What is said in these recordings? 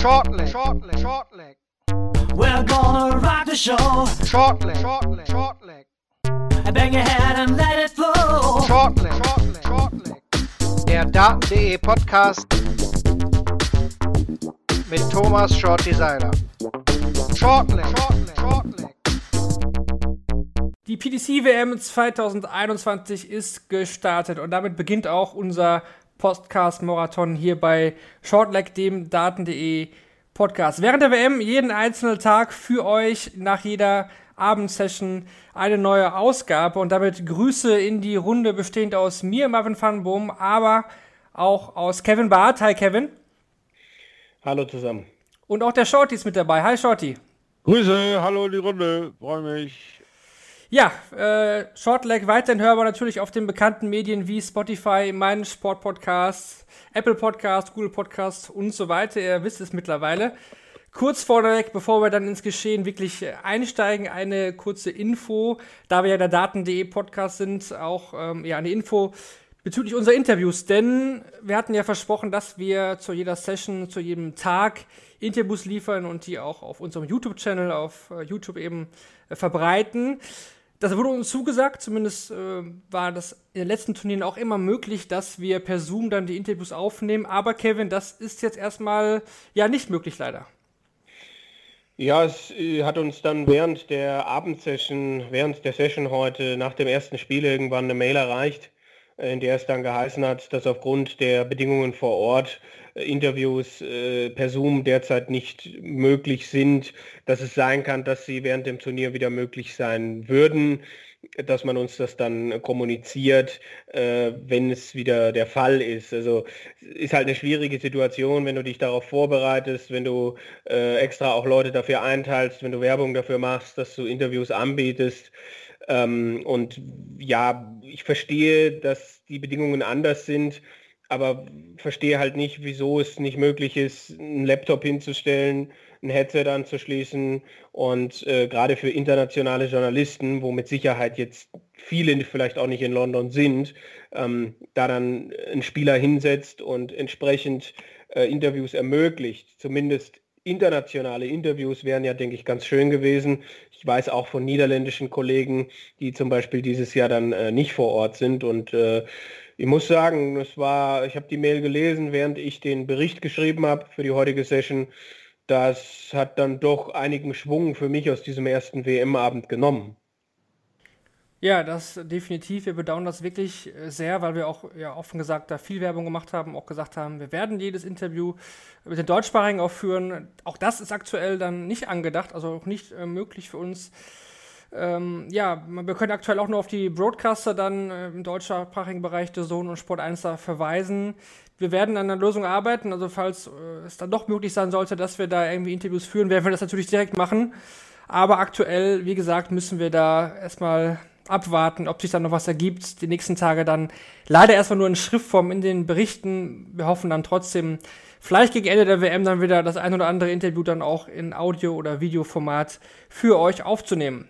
Shortleg, shortleg, shortleg. We're gonna rock the show. Shortleg, shortleg, shortleg. Bang your head and let it flow. Shortleg, shortleg, shortleg. Der Daten.de Podcast mit Thomas Shorty Seiler. Shortleg, shortleg, shortleg. Die PDC WM 2021 ist gestartet und damit beginnt auch unser Podcast-Marathon hier bei Shortleg, dem Daten.de Podcast. Während der WM jeden einzelnen Tag für euch nach jeder Abendsession eine neue Ausgabe und damit Grüße in die Runde bestehend aus mir, Marvin van Boom, aber auch aus Kevin Barth. Hi Kevin. Hallo zusammen. Und auch der Shorty ist mit dabei. Hi Shorty. Grüße, hallo in die Runde, freue mich. Ja, äh, Shortleg weiterhin hörbar natürlich auf den bekannten Medien wie Spotify, meinen Sportpodcast, Apple Podcast, Google Podcast und so weiter. Ihr wisst es mittlerweile. Kurz vorneweg, bevor wir dann ins Geschehen wirklich einsteigen, eine kurze Info. Da wir ja der Daten.de Podcast sind, auch ähm, ja, eine Info bezüglich unserer Interviews. Denn wir hatten ja versprochen, dass wir zu jeder Session, zu jedem Tag Interviews liefern und die auch auf unserem YouTube-Channel, auf äh, YouTube eben äh, verbreiten. Das wurde uns zugesagt, zumindest äh, war das in den letzten Turnieren auch immer möglich, dass wir per Zoom dann die Interviews aufnehmen. Aber Kevin, das ist jetzt erstmal ja nicht möglich leider. Ja, es äh, hat uns dann während der Abendsession, während der Session heute nach dem ersten Spiel irgendwann eine Mail erreicht, äh, in der es dann geheißen hat, dass aufgrund der Bedingungen vor Ort Interviews äh, per Zoom derzeit nicht möglich sind, dass es sein kann, dass sie während dem Turnier wieder möglich sein würden dass man uns das dann kommuniziert, äh, wenn es wieder der Fall ist. Also ist halt eine schwierige Situation, wenn du dich darauf vorbereitest, wenn du äh, extra auch Leute dafür einteilst, wenn du Werbung dafür machst, dass du Interviews anbietest. Ähm, und ja, ich verstehe, dass die Bedingungen anders sind, aber verstehe halt nicht, wieso es nicht möglich ist, einen Laptop hinzustellen, ein Headset anzuschließen und äh, gerade für internationale Journalisten, wo mit Sicherheit jetzt viele vielleicht auch nicht in London sind, ähm, da dann ein Spieler hinsetzt und entsprechend äh, Interviews ermöglicht, zumindest internationale Interviews wären ja, denke ich, ganz schön gewesen. Ich weiß auch von niederländischen Kollegen, die zum Beispiel dieses Jahr dann äh, nicht vor Ort sind. Und äh, ich muss sagen, es war, ich habe die Mail gelesen, während ich den Bericht geschrieben habe für die heutige Session das hat dann doch einigen Schwung für mich aus diesem ersten WM-Abend genommen. Ja, das definitiv. Wir bedauern das wirklich äh, sehr, weil wir auch ja, offen gesagt da viel Werbung gemacht haben, auch gesagt haben, wir werden jedes Interview mit den Deutschsprachigen aufführen. Auch das ist aktuell dann nicht angedacht, also auch nicht äh, möglich für uns. Ähm, ja, wir können aktuell auch nur auf die Broadcaster dann äh, im deutschsprachigen Bereich der Zone und Sport 1 da verweisen wir werden an einer Lösung arbeiten. Also falls äh, es dann doch möglich sein sollte, dass wir da irgendwie Interviews führen, werden wir das natürlich direkt machen. Aber aktuell, wie gesagt, müssen wir da erstmal abwarten, ob sich dann noch was ergibt. Die nächsten Tage dann leider erstmal nur in Schriftform in den Berichten. Wir hoffen dann trotzdem, vielleicht gegen Ende der WM dann wieder das ein oder andere Interview dann auch in Audio- oder Videoformat für euch aufzunehmen.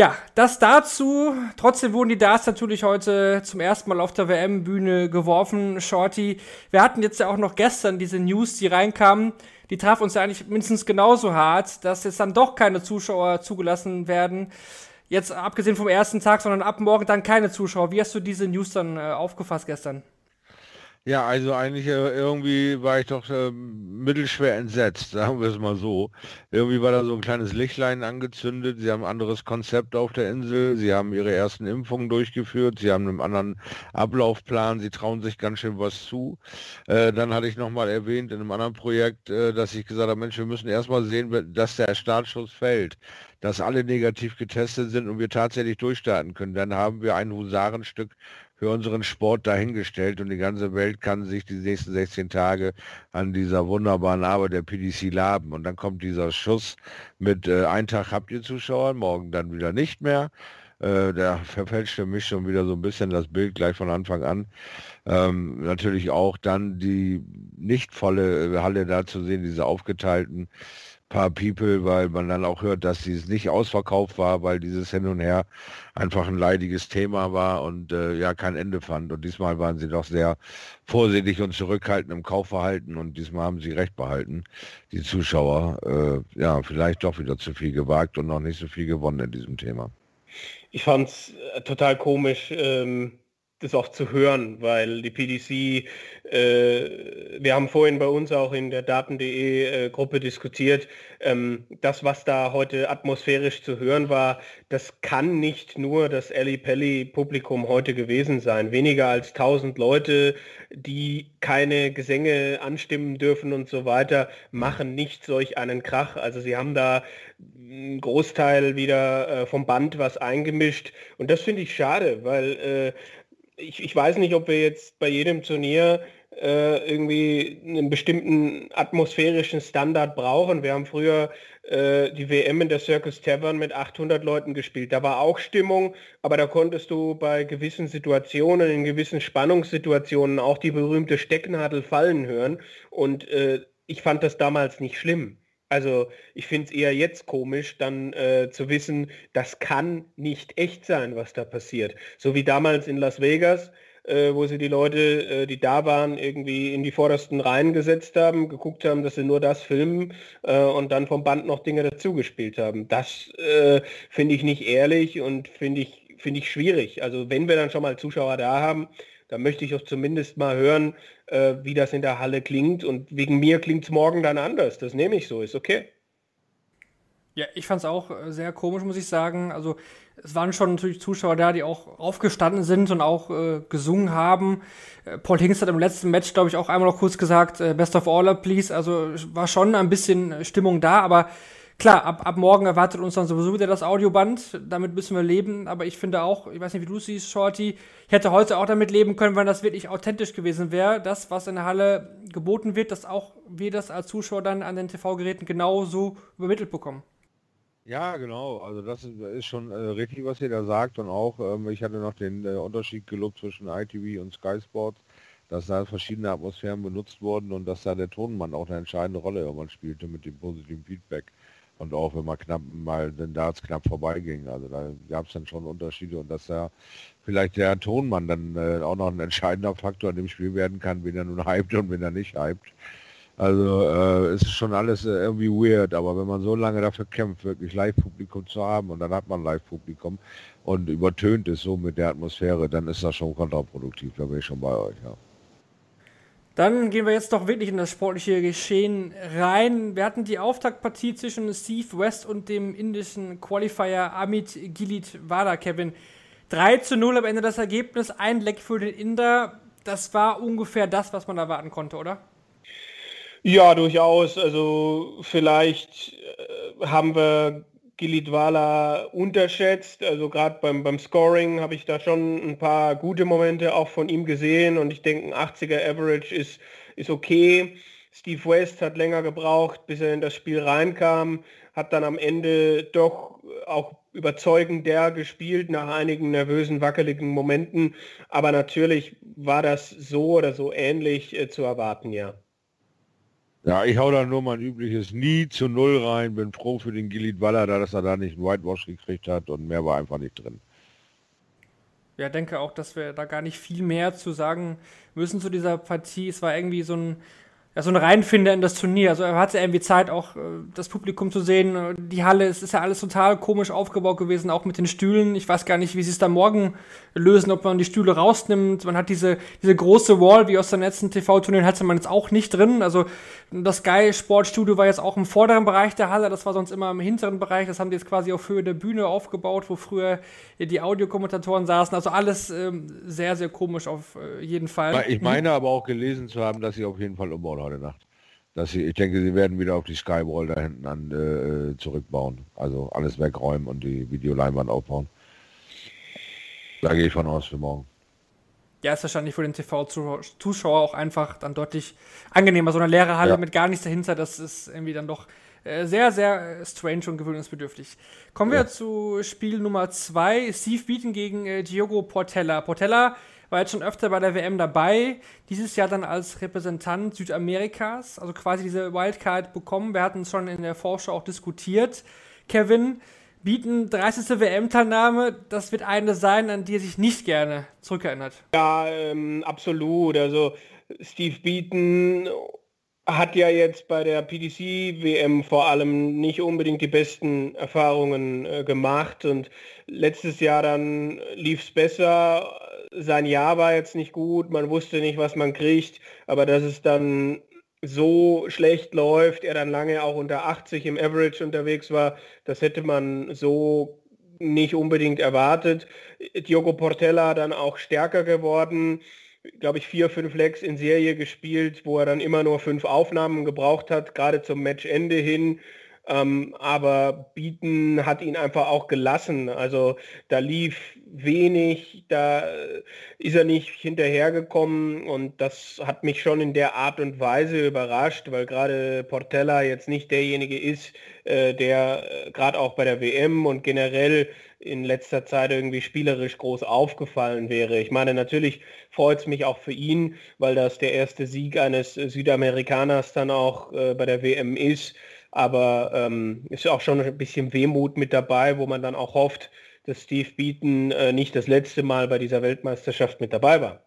Ja, das dazu. Trotzdem wurden die Darts natürlich heute zum ersten Mal auf der WM-Bühne geworfen. Shorty, wir hatten jetzt ja auch noch gestern diese News, die reinkamen. Die traf uns ja eigentlich mindestens genauso hart, dass jetzt dann doch keine Zuschauer zugelassen werden. Jetzt abgesehen vom ersten Tag, sondern ab morgen dann keine Zuschauer. Wie hast du diese News dann äh, aufgefasst gestern? Ja, also eigentlich äh, irgendwie war ich doch äh, mittelschwer entsetzt, sagen wir es mal so. Irgendwie war da so ein kleines Lichtlein angezündet. Sie haben ein anderes Konzept auf der Insel. Sie haben ihre ersten Impfungen durchgeführt. Sie haben einen anderen Ablaufplan. Sie trauen sich ganz schön was zu. Äh, dann hatte ich nochmal erwähnt in einem anderen Projekt, dass ich gesagt habe, Mensch, wir müssen erstmal sehen, dass der Startschuss fällt dass alle negativ getestet sind und wir tatsächlich durchstarten können. Dann haben wir ein Husarenstück für unseren Sport dahingestellt und die ganze Welt kann sich die nächsten 16 Tage an dieser wunderbaren Arbeit der PDC laben. Und dann kommt dieser Schuss mit äh, ein Tag habt ihr Zuschauer, morgen dann wieder nicht mehr. Äh, der verfälscht für mich schon wieder so ein bisschen das Bild gleich von Anfang an. Ähm, natürlich auch dann die nicht volle Halle da zu sehen, diese aufgeteilten paar People, weil man dann auch hört, dass es nicht ausverkauft war, weil dieses Hin und Her einfach ein leidiges Thema war und äh, ja kein Ende fand. Und diesmal waren sie doch sehr vorsichtig und zurückhaltend im Kaufverhalten und diesmal haben sie recht behalten, die Zuschauer. Äh, ja, vielleicht doch wieder zu viel gewagt und noch nicht so viel gewonnen in diesem Thema. Ich fand es äh, total komisch. Ähm das auch zu hören, weil die PDC, äh, wir haben vorhin bei uns auch in der Daten.de äh, Gruppe diskutiert, ähm, das, was da heute atmosphärisch zu hören war, das kann nicht nur das Ellie Pelli Publikum heute gewesen sein. Weniger als 1000 Leute, die keine Gesänge anstimmen dürfen und so weiter, machen nicht solch einen Krach. Also sie haben da einen Großteil wieder äh, vom Band was eingemischt und das finde ich schade, weil äh, ich, ich weiß nicht, ob wir jetzt bei jedem Turnier äh, irgendwie einen bestimmten atmosphärischen Standard brauchen. Wir haben früher äh, die WM in der Circus Tavern mit 800 Leuten gespielt. Da war auch Stimmung, aber da konntest du bei gewissen Situationen, in gewissen Spannungssituationen auch die berühmte Stecknadel fallen hören. Und äh, ich fand das damals nicht schlimm. Also ich finde es eher jetzt komisch, dann äh, zu wissen, das kann nicht echt sein, was da passiert. So wie damals in Las Vegas, äh, wo sie die Leute, äh, die da waren, irgendwie in die vordersten Reihen gesetzt haben, geguckt haben, dass sie nur das filmen äh, und dann vom Band noch Dinge dazugespielt haben. Das äh, finde ich nicht ehrlich und finde ich, finde ich schwierig. Also wenn wir dann schon mal Zuschauer da haben, da möchte ich auch zumindest mal hören, äh, wie das in der Halle klingt. Und wegen mir klingt es morgen dann anders. Das nehme ich so, ist okay. Ja, ich fand es auch äh, sehr komisch, muss ich sagen. Also es waren schon natürlich Zuschauer da, die auch aufgestanden sind und auch äh, gesungen haben. Äh, Paul Hinks hat im letzten Match, glaube ich, auch einmal noch kurz gesagt, äh, Best of All, please. Also war schon ein bisschen Stimmung da, aber klar, ab, ab morgen erwartet uns dann sowieso wieder das Audioband. Damit müssen wir leben. Aber ich finde auch, ich weiß nicht, wie du siehst, Shorty, ich hätte heute auch damit leben können, wenn das wirklich authentisch gewesen wäre. Das, was in der Halle geboten wird, dass auch wir das als Zuschauer dann an den TV-Geräten genauso übermittelt bekommen. Ja, genau. Also das ist schon äh, richtig, was ihr da sagt. Und auch, ähm, ich hatte noch den äh, Unterschied gelobt zwischen ITV und Sky Sports, dass da verschiedene Atmosphären benutzt wurden und dass da der Tonmann auch eine entscheidende Rolle irgendwann spielte mit dem positiven Feedback und auch wenn man knapp mal den Darts knapp vorbeiging. Also da gab es dann schon Unterschiede und dass da vielleicht der Tonmann dann äh, auch noch ein entscheidender Faktor in dem Spiel werden kann, wenn er nun hypt und wenn er nicht hypt. Also äh, es ist schon alles äh, irgendwie weird, aber wenn man so lange dafür kämpft, wirklich Live-Publikum zu haben und dann hat man Live-Publikum und übertönt es so mit der Atmosphäre, dann ist das schon kontraproduktiv, da bin ich schon bei euch, ja. Dann gehen wir jetzt doch wirklich in das sportliche Geschehen rein. Wir hatten die Auftaktpartie zwischen Steve West und dem indischen Qualifier Amit Gilit Wada, Kevin. 3 zu 0 am Ende das Ergebnis, ein Leck für den Inder. Das war ungefähr das, was man erwarten konnte, oder? Ja, durchaus. Also vielleicht äh, haben wir Gilidwala unterschätzt. Also gerade beim, beim Scoring habe ich da schon ein paar gute Momente auch von ihm gesehen und ich denke, ein 80er Average ist, ist okay. Steve West hat länger gebraucht, bis er in das Spiel reinkam, hat dann am Ende doch auch überzeugend der gespielt nach einigen nervösen, wackeligen Momenten. Aber natürlich war das so oder so ähnlich äh, zu erwarten, ja. Ja, ich hau da nur mein übliches Nie zu Null rein. Bin froh für den Gilit Waller, dass er da nicht einen Whitewash gekriegt hat und mehr war einfach nicht drin. Ja, denke auch, dass wir da gar nicht viel mehr zu sagen müssen zu dieser Partie. Es war irgendwie so ein ja, so ein Reinfinder in das Turnier. Also er hatte irgendwie Zeit, auch äh, das Publikum zu sehen. Die Halle, es ist ja alles total komisch aufgebaut gewesen, auch mit den Stühlen. Ich weiß gar nicht, wie sie es da morgen lösen, ob man die Stühle rausnimmt. Man hat diese, diese große Wall, wie aus den letzten TV-Turnieren, hatte man jetzt auch nicht drin. Also das Sky Sportstudio war jetzt auch im vorderen Bereich der Halle, das war sonst immer im hinteren Bereich. Das haben die jetzt quasi auf Höhe der Bühne aufgebaut, wo früher die Audiokommentatoren saßen. Also alles ähm, sehr, sehr komisch auf äh, jeden Fall. Ich meine aber auch gelesen zu haben, dass sie auf jeden Fall umbauen heute Nacht. Dass sie, ich denke, sie werden wieder auf die Skywall da hinten an äh, zurückbauen. Also alles wegräumen und die Videoleinwand aufbauen. Da gehe ich von aus für morgen. Ja, ist wahrscheinlich für den TV-Zuschauer auch einfach dann deutlich angenehmer. So eine leere Halle ja. mit gar nichts dahinter, das ist irgendwie dann doch äh, sehr, sehr äh, strange und gewöhnungsbedürftig. Kommen wir ja. zu Spiel Nummer 2. Steve Beaton gegen äh, Diogo Portella. Portella war jetzt schon öfter bei der WM dabei, dieses Jahr dann als Repräsentant Südamerikas, also quasi diese Wildcard bekommen. Wir hatten es schon in der Vorschau auch diskutiert. Kevin, bieten 30. WM-Teilnahme, das wird eine sein, an die er sich nicht gerne zurückerinnert. Ja, ähm, absolut. Also Steve Beaton hat ja jetzt bei der PDC-WM vor allem nicht unbedingt die besten Erfahrungen äh, gemacht und letztes Jahr dann lief es besser. Sein Jahr war jetzt nicht gut, man wusste nicht, was man kriegt, aber dass es dann so schlecht läuft, er dann lange auch unter 80 im Average unterwegs war, das hätte man so nicht unbedingt erwartet. Diogo Portella dann auch stärker geworden glaube ich, vier, fünf Legs in Serie gespielt, wo er dann immer nur fünf Aufnahmen gebraucht hat, gerade zum Matchende hin. Ähm, aber Bieten hat ihn einfach auch gelassen. Also da lief wenig, da ist er nicht hinterhergekommen und das hat mich schon in der Art und Weise überrascht, weil gerade Portella jetzt nicht derjenige ist, äh, der äh, gerade auch bei der WM und generell in letzter Zeit irgendwie spielerisch groß aufgefallen wäre. Ich meine, natürlich freut es mich auch für ihn, weil das der erste Sieg eines Südamerikaners dann auch äh, bei der WM ist. Aber ähm, ist auch schon ein bisschen Wehmut mit dabei, wo man dann auch hofft, dass Steve Beaton äh, nicht das letzte Mal bei dieser Weltmeisterschaft mit dabei war.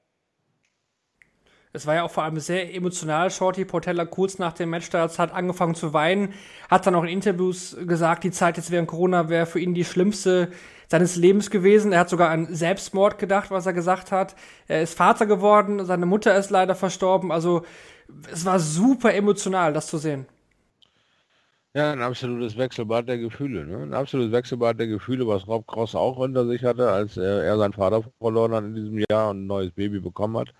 Es war ja auch vor allem sehr emotional. Shorty Portella kurz nach dem Matchstart hat angefangen zu weinen, hat dann auch in Interviews gesagt, die Zeit jetzt während Corona wäre für ihn die schlimmste seines Lebens gewesen. Er hat sogar an Selbstmord gedacht, was er gesagt hat. Er ist Vater geworden, seine Mutter ist leider verstorben. Also es war super emotional, das zu sehen. Ja, ein absolutes Wechselbad der Gefühle. Ne? Ein absolutes Wechselbad der Gefühle, was Rob Cross auch unter sich hatte, als er, er seinen Vater verloren hat in diesem Jahr und ein neues Baby bekommen hat.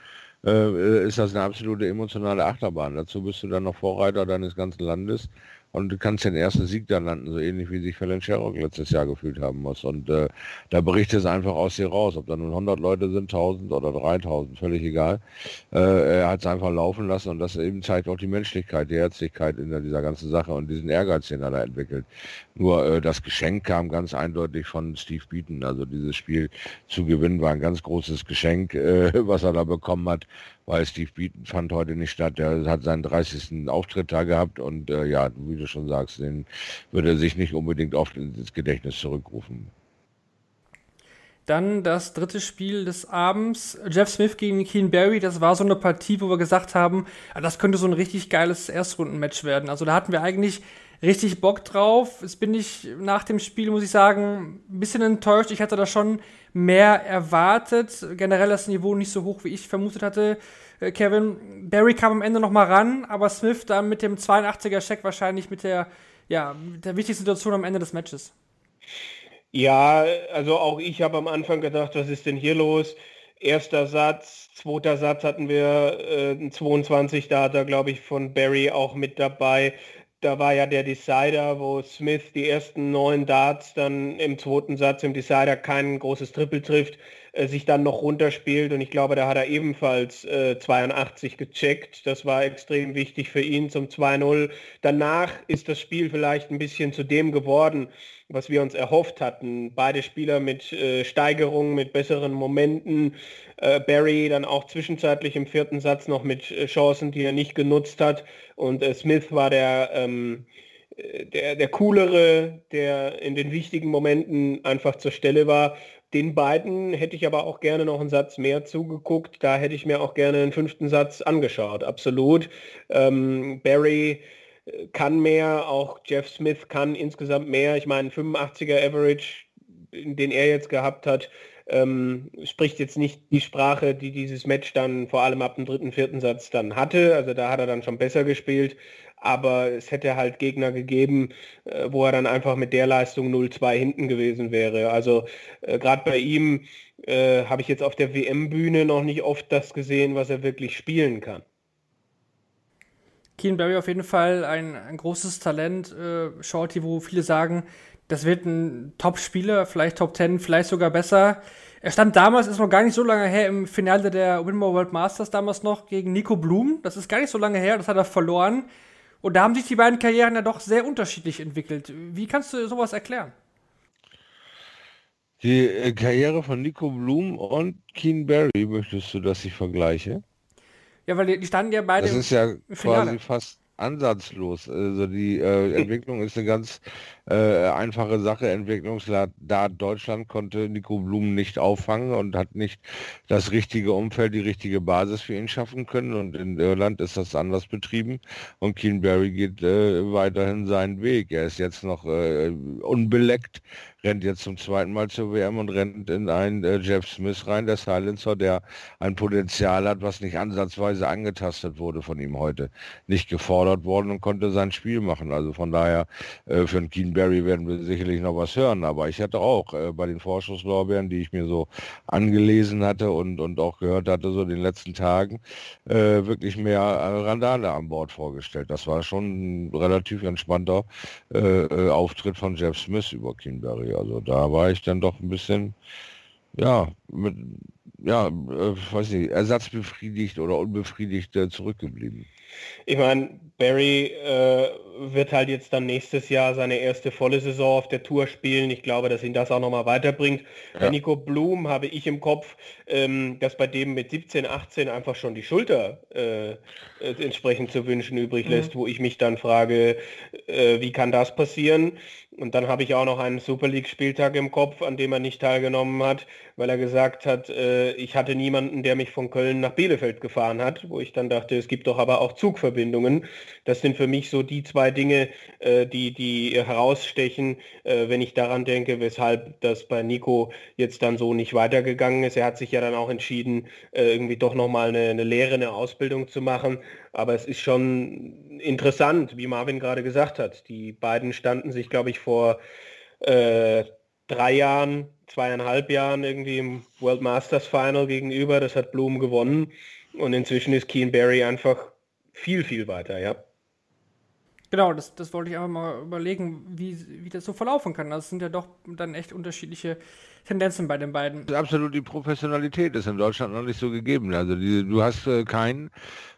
Äh, ist das eine absolute emotionale Achterbahn. Dazu bist du dann noch Vorreiter deines ganzen Landes und du kannst den ersten Sieg dann landen, so ähnlich wie sich Sherrock letztes Jahr gefühlt haben muss. Und äh, da berichtet es einfach aus dir raus, ob da nun 100 Leute sind, 1000 oder 3000, völlig egal. Äh, er hat es einfach laufen lassen und das eben zeigt auch die Menschlichkeit, die Herzlichkeit in dieser ganzen Sache und diesen Ehrgeiz, den er da entwickelt. Nur äh, das Geschenk kam ganz eindeutig von Steve Beaton. Also dieses Spiel zu gewinnen war ein ganz großes Geschenk, äh, was er da bekommen hat weil Steve Beaton fand heute nicht statt. Der hat seinen 30. Auftritt da gehabt und äh, ja, wie du schon sagst, den würde er sich nicht unbedingt oft ins Gedächtnis zurückrufen. Dann das dritte Spiel des Abends, Jeff Smith gegen Keen Barry. Das war so eine Partie, wo wir gesagt haben, ah, das könnte so ein richtig geiles Erstrundenmatch werden. Also da hatten wir eigentlich richtig Bock drauf. Jetzt bin ich nach dem Spiel, muss ich sagen, ein bisschen enttäuscht. Ich hatte da schon mehr erwartet. Generell das Niveau nicht so hoch, wie ich vermutet hatte. Äh, Kevin, Barry kam am Ende noch mal ran, aber Smith dann mit dem 82er Check wahrscheinlich mit der, ja, mit der wichtigsten Situation am Ende des Matches. Ja, also auch ich habe am Anfang gedacht, was ist denn hier los? Erster Satz, zweiter Satz hatten wir äh, 22, da hat er, glaube ich, von Barry auch mit dabei da war ja der Decider, wo Smith die ersten neun Darts dann im zweiten Satz im Decider kein großes Triple trifft, äh, sich dann noch runterspielt und ich glaube, da hat er ebenfalls äh, 82 gecheckt. Das war extrem wichtig für ihn zum 2-0. Danach ist das Spiel vielleicht ein bisschen zu dem geworden, was wir uns erhofft hatten. Beide Spieler mit äh, Steigerungen, mit besseren Momenten. Äh, Barry dann auch zwischenzeitlich im vierten Satz noch mit äh, Chancen, die er nicht genutzt hat. Und äh, Smith war der, ähm, äh, der, der coolere, der in den wichtigen Momenten einfach zur Stelle war. Den beiden hätte ich aber auch gerne noch einen Satz mehr zugeguckt. Da hätte ich mir auch gerne einen fünften Satz angeschaut. Absolut. Ähm, Barry kann mehr, auch Jeff Smith kann insgesamt mehr. Ich meine, 85er Average, den er jetzt gehabt hat, ähm, spricht jetzt nicht die Sprache, die dieses Match dann vor allem ab dem dritten, vierten Satz dann hatte. Also da hat er dann schon besser gespielt. Aber es hätte halt Gegner gegeben, äh, wo er dann einfach mit der Leistung 0-2 hinten gewesen wäre. Also äh, gerade bei ihm äh, habe ich jetzt auf der WM-Bühne noch nicht oft das gesehen, was er wirklich spielen kann. Keen Barry auf jeden Fall ein, ein großes Talent. Äh, Shorty, wo viele sagen, das wird ein Top-Spieler, vielleicht Top 10, vielleicht sogar besser. Er stand damals, ist noch gar nicht so lange her, im Finale der Winmore World Masters damals noch gegen Nico Blum. Das ist gar nicht so lange her, das hat er verloren. Und da haben sich die beiden Karrieren ja doch sehr unterschiedlich entwickelt. Wie kannst du sowas erklären? Die äh, Karriere von Nico Blum und Keen Barry, möchtest du, dass ich vergleiche? Ja, weil die, die standen ja beide Das ist ja quasi fast ansatzlos. Also die äh, Entwicklung ist eine ganz äh, einfache Sache. Entwicklungsland Deutschland konnte Nico Blum nicht auffangen und hat nicht das richtige Umfeld, die richtige Basis für ihn schaffen können. Und in Irland ist das anders betrieben. Und Keen Barry geht äh, weiterhin seinen Weg. Er ist jetzt noch äh, unbeleckt, rennt jetzt zum zweiten Mal zur WM und rennt in einen äh, Jeff Smith rein, der Silencer, der ein Potenzial hat, was nicht ansatzweise angetastet wurde von ihm heute. Nicht gefordert worden und konnte sein Spiel machen. Also von daher, äh, für einen Keen Barry werden wir sicherlich noch was hören. Aber ich hatte auch äh, bei den Vorschusslorbeeren, die ich mir so angelesen hatte und, und auch gehört hatte, so in den letzten Tagen, äh, wirklich mehr äh, Randale an Bord vorgestellt. Das war schon ein relativ entspannter äh, äh, Auftritt von Jeff Smith über Keen Barry. Also da war ich dann doch ein bisschen, ja, mit, ja, äh, weiß nicht, ersatzbefriedigt oder unbefriedigt äh, zurückgeblieben. Ich meine, Barry äh, wird halt jetzt dann nächstes Jahr seine erste volle Saison auf der Tour spielen. Ich glaube, dass ihn das auch nochmal weiterbringt. Bei Ja. Nico Blum habe ich im Kopf, ähm, dass bei dem mit 17, 18 einfach schon die Schulter äh, äh, entsprechend zu wünschen übrig lässt, wo ich mich dann frage, äh, wie kann das passieren? Und dann habe ich auch noch einen Super League-Spieltag im Kopf, an dem er nicht teilgenommen hat, weil er gesagt hat, äh, ich hatte niemanden, der mich von Köln nach Bielefeld gefahren hat, wo ich dann dachte, es gibt doch aber auch Zugverbindungen. Das sind für mich so die zwei Dinge, äh, die, die herausstechen, äh, wenn ich daran denke, weshalb das bei Nico jetzt dann so nicht weitergegangen ist. Er hat sich ja dann auch entschieden, äh, irgendwie doch nochmal eine, eine Lehre, eine Ausbildung zu machen. Aber es ist schon interessant, wie Marvin gerade gesagt hat. Die beiden standen sich, glaube ich, vor äh, drei Jahren, zweieinhalb Jahren irgendwie im World Masters Final gegenüber. Das hat Blum gewonnen. Und inzwischen ist Keen Barry einfach viel, viel weiter, ja. Genau, das, das wollte ich einfach mal überlegen, wie, wie das so verlaufen kann. Das sind ja doch dann echt unterschiedliche Tendenzen bei den beiden. Absolut, die Professionalität ist in Deutschland noch nicht so gegeben. Also die, du hast äh, kein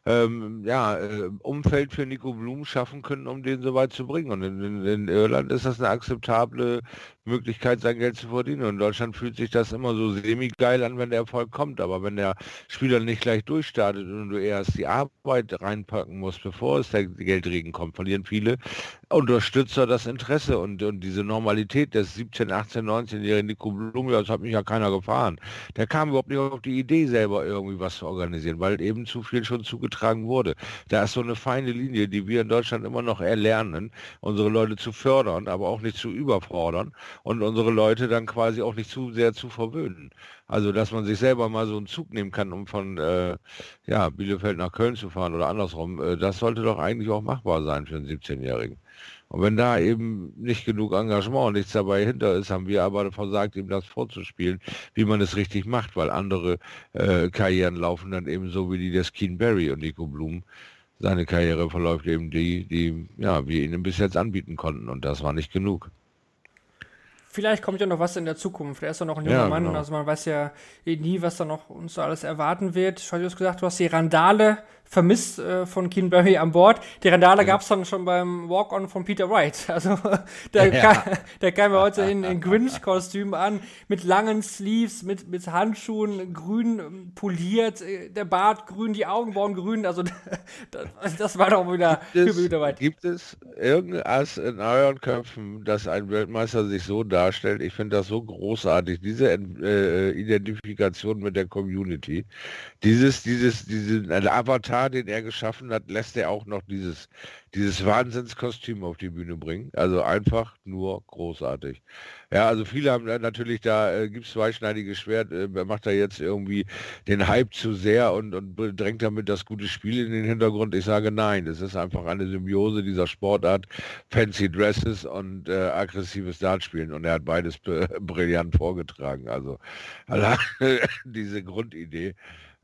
ähm, ja, äh, Umfeld für Nico Blum schaffen können, um den so weit zu bringen. Und in, in, in Irland ist das eine akzeptable Möglichkeit, sein Geld zu verdienen. Und in Deutschland fühlt sich das immer so semi-geil an, wenn der Erfolg kommt. Aber wenn der Spieler nicht gleich durchstartet und du erst die Arbeit reinpacken musst, bevor es der Geldregen kommt, verlieren viele Unterstützer das Interesse und, und diese Normalität des 17, 18, 19-jährigen Nico Blum, ja, das hat mich ja keiner gefahren. Der kam überhaupt nicht auf die Idee, selber irgendwie was zu organisieren, weil eben zu viel schon zugetragen wurde. Da ist so eine feine Linie, die wir in Deutschland immer noch erlernen, unsere Leute zu fördern, aber auch nicht zu überfordern und unsere Leute dann quasi auch nicht zu sehr zu verwöhnen. Also, dass man sich selber mal so einen Zug nehmen kann, um von äh, ja, Bielefeld nach Köln zu fahren oder andersrum, äh, das sollte doch eigentlich auch machbar sein für einen 17-Jährigen. Und wenn da eben nicht genug Engagement und nichts dabei hinter ist, haben wir aber versagt, ihm das vorzuspielen, wie man es richtig macht, weil andere äh, Karrieren laufen dann eben so wie die des Keen Barry und Nico Blum. Seine Karriere verläuft eben die, die ja, wir ihnen bis jetzt anbieten konnten und das war nicht genug. Vielleicht kommt ja noch was in der Zukunft. Er ist ja noch ein junger Ja, Mann, genau. also man weiß ja eh nie, was da noch uns so alles erwarten wird. Schau, du hast gesagt, du hast die Randale vermisst äh, von Keen Barry an Bord. Die Randale gab es dann schon beim Walk-On von Peter Wright. Also der, Ja. kam, der kam ja heute in, in Grinch-Kostüm an, mit langen Sleeves, mit, mit Handschuhen, grün ähm, poliert, äh, der Bart grün, die Augenbrauen grün. Also das, das war doch wieder Gibt es, Peter Wright. gibt es irgendwas in euren Köpfen, dass ein Weltmeister sich so darstellt? Ich finde das so großartig, diese äh, Identifikation mit der Community. Dieses, dieses, diesen ein Avatar, den er geschaffen hat, lässt er auch noch dieses, dieses Wahnsinnskostüm auf die Bühne bringen. Also einfach nur großartig. Ja, also viele haben natürlich da, äh, gibt es zweischneidiges Schwert, äh, macht er jetzt irgendwie den Hype zu sehr und, und drängt damit das gute Spiel in den Hintergrund. Ich sage nein, es ist einfach eine Symbiose dieser Sportart, Fancy Dresses und äh, aggressives Dartspielen und er hat beides brillant vorgetragen. Also allein diese Grundidee,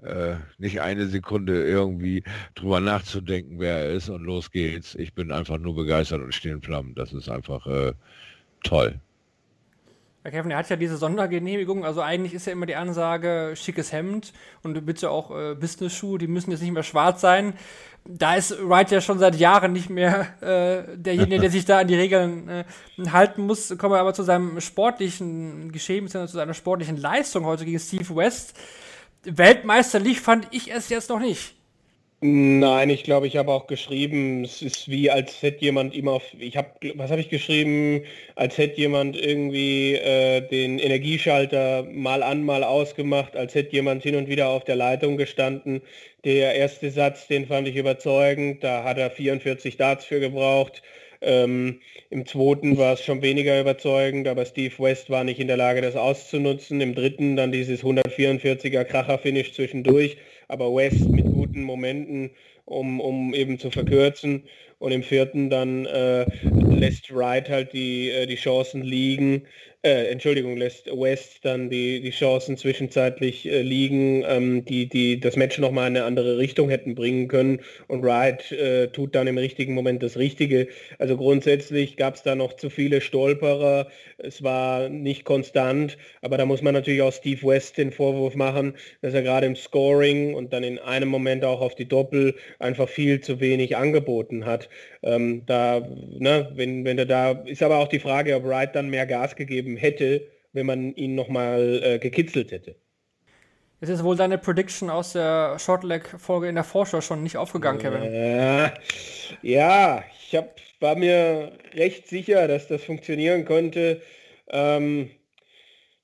äh, nicht eine Sekunde irgendwie drüber nachzudenken, wer er ist und los geht's. Ich bin einfach nur begeistert und stehe in Flammen. Das ist einfach äh, toll. Ja, Kevin, er hat ja diese Sondergenehmigung, also eigentlich ist ja immer die Ansage, schickes Hemd und bitte auch äh, Business-Schuhe, die müssen jetzt nicht mehr schwarz sein. Da ist Wright ja schon seit Jahren nicht mehr äh, derjenige, der sich da an die Regeln äh, halten muss. Kommen wir aber zu seinem sportlichen Geschehen, zu seiner sportlichen Leistung heute gegen Steve West. Weltmeisterlich fand ich es jetzt noch nicht. Nein, ich glaube, ich habe auch geschrieben, es ist wie, als hätte jemand immer auf, ich habe, was habe ich geschrieben, als hätte jemand irgendwie äh, den Energieschalter mal an, mal ausgemacht, als hätte jemand hin und wieder auf der Leitung gestanden. Der erste Satz, den fand ich überzeugend, da hat er 44 Darts für gebraucht. Ähm, Im zweiten war es schon weniger überzeugend, aber Steve West war nicht in der Lage, das auszunutzen. Im dritten dann dieses 144er Kracher-Finish zwischendurch aber West mit guten Momenten, um, um eben zu verkürzen. Und im vierten dann äh, lässt Wright halt die, äh, die Chancen liegen, äh, Entschuldigung, lässt West dann die, die Chancen zwischenzeitlich äh, liegen, ähm, die, die das Match nochmal in eine andere Richtung hätten bringen können. Und Wright äh, tut dann im richtigen Moment das Richtige. Also grundsätzlich gab es da noch zu viele Stolperer. Es war nicht konstant, aber da muss man natürlich auch Steve West den Vorwurf machen, dass er gerade im Scoring und dann in einem Moment auch auf die Doppel einfach viel zu wenig angeboten hat. Ähm, da, ne, wenn, wenn er da, ist aber auch die Frage, ob Wright dann mehr Gas gegeben hätte, wenn man ihn nochmal äh, gekitzelt hätte. Es ist wohl deine Prediction aus der Shortleg-Folge in der Vorschau schon nicht aufgegangen, Kevin. Äh, ja, ich hab, war mir recht sicher, dass das funktionieren könnte. Ähm,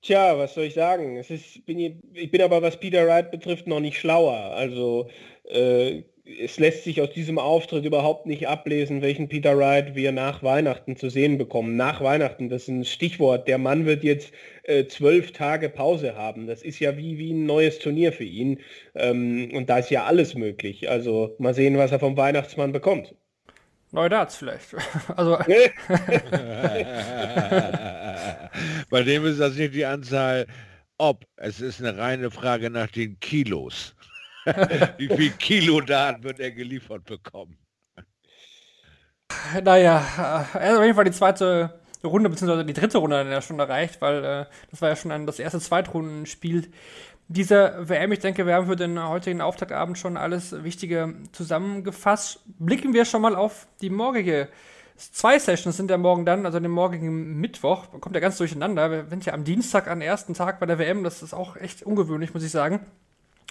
tja, was soll ich sagen? Es ist, bin, ich bin aber, was Peter Wright betrifft, noch nicht schlauer. Also äh, es lässt sich aus diesem Auftritt überhaupt nicht ablesen, welchen Peter Wright wir nach Weihnachten zu sehen bekommen. Nach Weihnachten, das ist ein Stichwort. Der Mann wird jetzt äh, zwölf Tage Pause haben. Das ist ja wie, wie ein neues Turnier für ihn. Ähm, und da ist ja alles möglich. Also mal sehen, was er vom Weihnachtsmann bekommt. Neue Darts vielleicht. also Bei dem ist das nicht die Anzahl, ob. Es ist eine reine Frage nach den Kilos. Wie viel Kilo Daten wird er geliefert bekommen? Naja, äh, er hat auf jeden Fall die zweite Runde, beziehungsweise die dritte Runde dann ja schon erreicht, weil äh, das war ja schon ein, das erste Zweitrundenspiel dieser WM. Ich denke, wir haben für den heutigen Auftaktabend schon alles Wichtige zusammengefasst. Blicken wir schon mal auf die morgige. Zwei Sessions sind ja morgen dann, also den morgigen Mittwoch, kommt ja ganz durcheinander. Wir sind ja am Dienstag am ersten Tag bei der WM, das ist auch echt ungewöhnlich, muss ich sagen.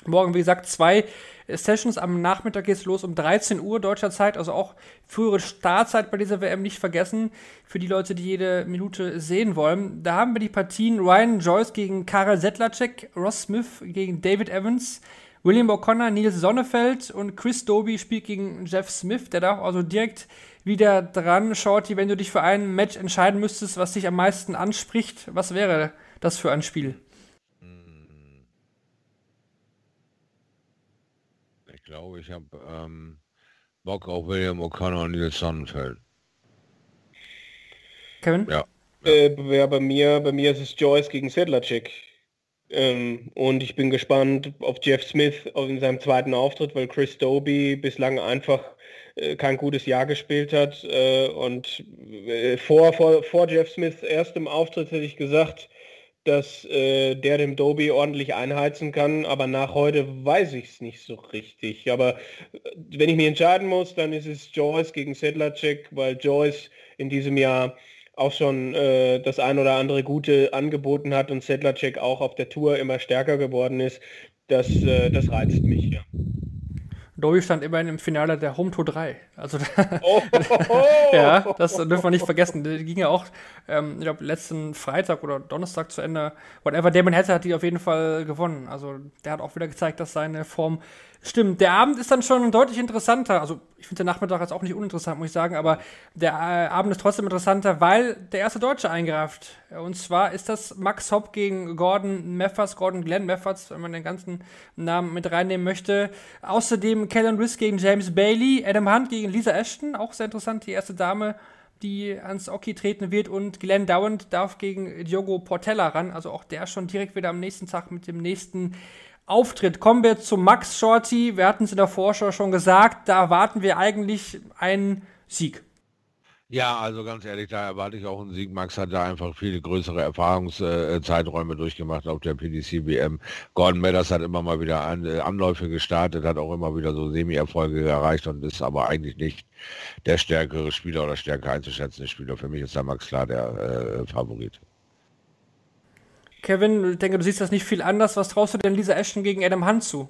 Morgen, wie gesagt, zwei Sessions. Am Nachmittag geht es los um 13 Uhr deutscher Zeit, also auch frühere Startzeit bei dieser WM nicht vergessen. Für die Leute, die jede Minute sehen wollen. Da haben wir die Partien Ryan Joyce gegen Karel Sedlacek, Ross Smith gegen David Evans, William O'Connor, Nils Sonnefeld und Chris Doby spielt gegen Jeff Smith. Der darf also direkt wieder dran. Shorty, wenn du dich für ein Match entscheiden müsstest, was dich am meisten anspricht, was wäre das für ein Spiel? Glaube, ich habe ähm, Bock auf William O'Connor und Nils Sonnenfeld. Kevin? Ja. Äh, ja, bei mir, bei mir ist es Joyce gegen Sedlacek. Ähm, und ich bin gespannt auf Jeff Smith in seinem zweiten Auftritt, weil Chris Doby bislang einfach äh, kein gutes Jahr gespielt hat. Äh, und äh, vor, vor, vor Jeff Smiths erstem Auftritt hätte ich gesagt, dass äh, der dem Doby ordentlich einheizen kann, aber nach heute weiß ich es nicht so richtig. Aber äh, wenn ich mich entscheiden muss, dann ist es Joyce gegen Sedlacek, weil Joyce in diesem Jahr auch schon äh, das ein oder andere Gute angeboten hat und Sedlacek auch auf der Tour immer stärker geworden ist. Das, äh, das reizt mich, ja. Dowie stand immerhin im Finale der Home Tour 3. Also, oh, ja, das dürfen wir nicht vergessen. Die ging ja auch, ähm, ich glaube, letzten Freitag oder Donnerstag zu Ende. Whatever, Damon Hatter hat die auf jeden Fall gewonnen. Also, der hat auch wieder gezeigt, dass seine Form Stimmt, der Abend ist dann schon deutlich interessanter. Also, ich finde der Nachmittag jetzt auch nicht uninteressant, muss ich sagen, aber der äh, Abend ist trotzdem interessanter, weil der erste Deutsche eingreift. Und zwar ist das Max Hopp gegen Gordon Meffers, Gordon Glenn Meffers, wenn man den ganzen Namen mit reinnehmen möchte. Außerdem Kellen Riss gegen James Bailey, Adam Hunt gegen Lisa Ashton, auch sehr interessant, die erste Dame, die ans Oki treten wird. Und Glenn Dowand darf gegen Diogo Portella ran, also auch der schon direkt wieder am nächsten Tag mit dem nächsten Auftritt. Kommen wir zu Max Shorty. Wir hatten es in der Vorschau schon gesagt, da erwarten wir eigentlich einen Sieg. Ja, also ganz ehrlich, da erwarte ich auch einen Sieg. Max hat da einfach viele größere Erfahrungszeiträume durchgemacht auf der PDC WM. Gordon Meadows hat immer mal wieder äh, Anläufe gestartet, hat auch immer wieder so Semi-Erfolge erreicht und ist aber eigentlich nicht der stärkere Spieler oder stärker einzuschätzende Spieler. Für mich ist da Max klar der äh, Favorit. Kevin, ich denke, du siehst das nicht viel anders. Was traust du denn Lisa Ashton gegen Adam Hunt zu?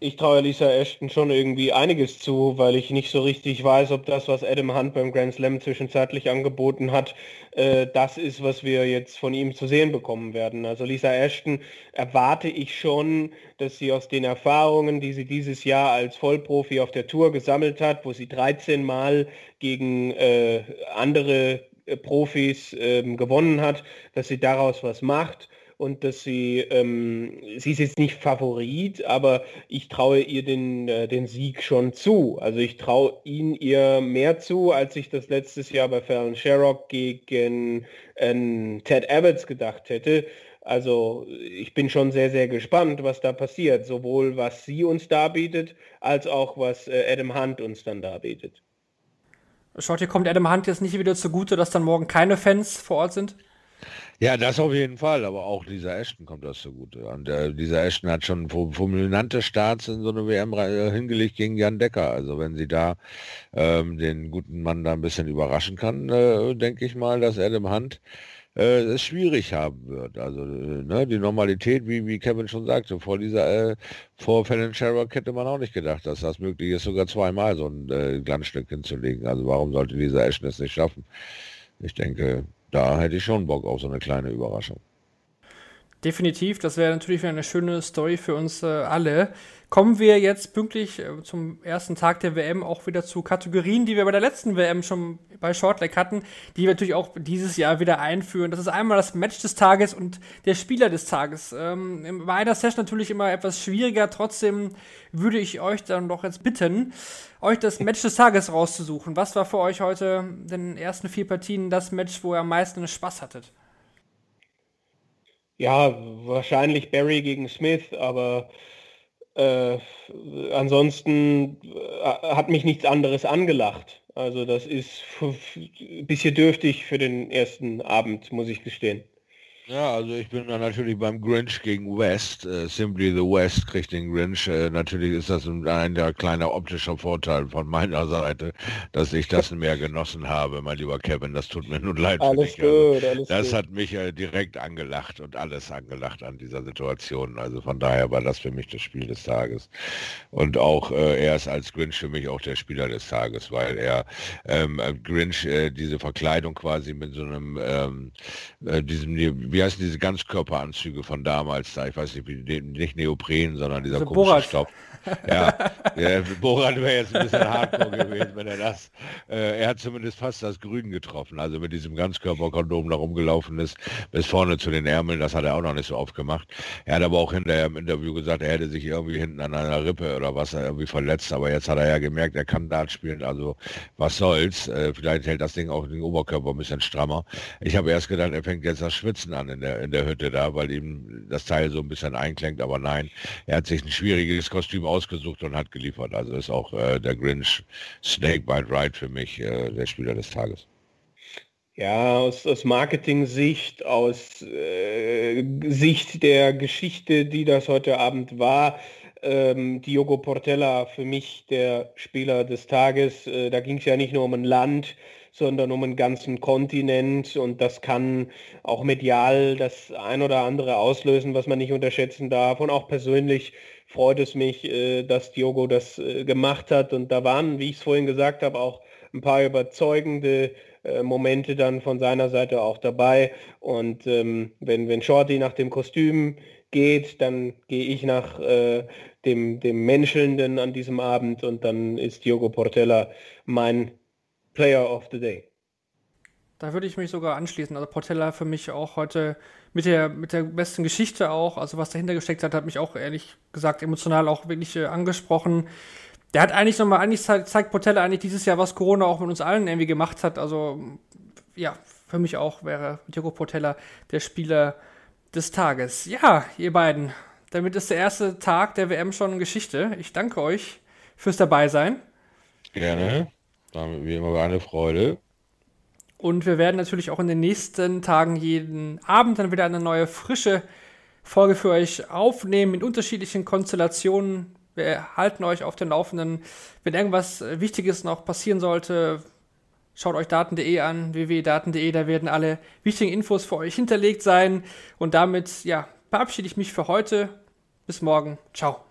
Ich traue Lisa Ashton schon irgendwie einiges zu, weil ich nicht so richtig weiß, ob das, was Adam Hunt beim Grand Slam zwischenzeitlich angeboten hat, äh, das ist, was wir jetzt von ihm zu sehen bekommen werden. Also Lisa Ashton erwarte ich schon, dass sie aus den Erfahrungen, die sie dieses Jahr als Vollprofi auf der Tour gesammelt hat, wo sie 13 Mal gegen äh, andere äh, Profis ähm, gewonnen hat, dass sie daraus was macht und dass sie, ähm, sie ist jetzt nicht Favorit, aber ich traue ihr den, äh, den Sieg schon zu. Also ich traue ihn ihr mehr zu, als ich das letztes Jahr bei Fallon Sherrock gegen äh, Ted Abbots gedacht hätte. Also ich bin schon sehr, sehr gespannt, was da passiert, sowohl was sie uns darbietet, als auch was äh, Adam Hunt uns dann darbietet. Schaut, hier kommt Adam Hunt jetzt nicht wieder zugute, dass dann morgen keine Fans vor Ort sind? Ja, das auf jeden Fall, aber auch dieser Ashton kommt das zugute. Und äh, dieser Ashton hat schon fulminante Starts in so eine WM hingelegt gegen Jan Decker. Also wenn sie da ähm, den guten Mann da ein bisschen überraschen kann, äh, denke ich mal, dass Adam Hunt äh, es schwierig haben wird. Also äh, ne, die Normalität, wie, wie Kevin schon sagte, vor dieser äh, vor Fallon Sherrock hätte man auch nicht gedacht, dass das möglich ist, sogar zweimal so ein äh, Glanzstück hinzulegen. Also warum sollte dieser Ashton es nicht schaffen? Ich denke, da hätte ich schon Bock auf so eine kleine Überraschung. Definitiv, das wäre natürlich eine schöne Story für uns äh, alle. Kommen wir jetzt pünktlich äh, zum ersten Tag der WM auch wieder zu Kategorien, die wir bei der letzten WM schon bei Shortleg hatten, die wir natürlich auch dieses Jahr wieder einführen. Das ist einmal das Match des Tages und der Spieler des Tages. Ähm, bei einer Session natürlich immer etwas schwieriger, trotzdem würde ich euch dann doch jetzt bitten, euch das Match des Tages rauszusuchen. Was war für euch heute in den ersten vier Partien das Match, wo ihr am meisten Spaß hattet? Ja, wahrscheinlich Barry gegen Smith, aber äh, ansonsten äh, hat mich nichts anderes angelacht. Also das ist ein bisschen dürftig für den ersten Abend, muss ich gestehen. Ja, also ich bin dann natürlich beim Grinch gegen West. Äh, Simply the West kriegt den Grinch. Äh, natürlich ist das ein, ein der kleiner optischer Vorteil von meiner Seite, dass ich das mehr genossen habe, mein lieber Kevin. Das tut mir nun leid. Alles dich, also. gut, alles Das gut. hat mich äh, direkt angelacht und alles angelacht an dieser Situation. Also von daher war das für mich das Spiel des Tages. Und auch äh, er ist als Grinch für mich auch der Spieler des Tages, weil er ähm, äh, Grinch äh, diese Verkleidung quasi mit so einem ähm, diesem wie heißen diese Ganzkörperanzüge von damals da? Ich weiß nicht, nicht Neopren, sondern dieser also komische Stoff. Ja, ja Borat wäre jetzt ein bisschen hardcore gewesen, wenn er das. Äh, er hat zumindest fast das Grün getroffen, also mit diesem Ganzkörperkondom da rumgelaufen ist, bis vorne zu den Ärmeln, das hat er auch noch nicht so oft gemacht. Er hat aber auch hinterher im Interview gesagt, er hätte sich irgendwie hinten an einer Rippe oder was irgendwie verletzt, aber jetzt hat er ja gemerkt, er kann Dart spielen, also was soll's. Äh, vielleicht hält das Ding auch den Oberkörper ein bisschen strammer. Ich habe erst gedacht, er fängt jetzt das Schwitzen an in der, in der Hütte da, weil ihm das Teil so ein bisschen einklingt, aber nein, er hat sich ein schwieriges Kostüm ausgesucht und hat geliefert. Also ist auch äh, der Grinch Snakebite Ride für mich äh, der Spieler des Tages. Ja, aus, aus Marketing-Sicht, aus äh, Sicht der Geschichte, die das heute Abend war, ähm, Diogo Portella für mich der Spieler des Tages. Äh, da ging es ja nicht nur um ein Land, sondern um einen ganzen Kontinent und das kann auch medial das ein oder andere auslösen, was man nicht unterschätzen darf. Und auch persönlich freut es mich, äh, dass Diogo das äh, gemacht hat. Und da waren, wie ich es vorhin gesagt habe, auch ein paar überzeugende äh, Momente dann von seiner Seite auch dabei. Und ähm, wenn, wenn Shorty nach dem Kostüm geht, dann gehe ich nach äh, dem, dem Menschelnden an diesem Abend und dann ist Diogo Portella mein Player of the Day. Da würde ich mich sogar anschließen. Also Portella für mich auch heute mit der, mit der besten Geschichte auch, also was dahinter gesteckt hat, hat mich auch ehrlich gesagt emotional auch wirklich äh, angesprochen. Der hat eigentlich nochmal, eigentlich zeigt, Portella eigentlich dieses Jahr, was Corona auch mit uns allen irgendwie gemacht hat. Also ja, für mich auch wäre Diego Portella der Spieler des Tages. Ja, ihr beiden, damit ist der erste Tag der WM schon Geschichte. Ich danke euch fürs Dabeisein. Gerne. Damit wie immer eine Freude. Und wir werden natürlich auch in den nächsten Tagen jeden Abend dann wieder eine neue frische Folge für euch aufnehmen in unterschiedlichen Konstellationen. Wir halten euch auf den Laufenden. Wenn irgendwas Wichtiges noch passieren sollte, schaut euch daten.de an, www.daten.de, da werden alle wichtigen Infos für euch hinterlegt sein. Und damit, ja, verabschiede ich mich für heute. Bis morgen. Ciao.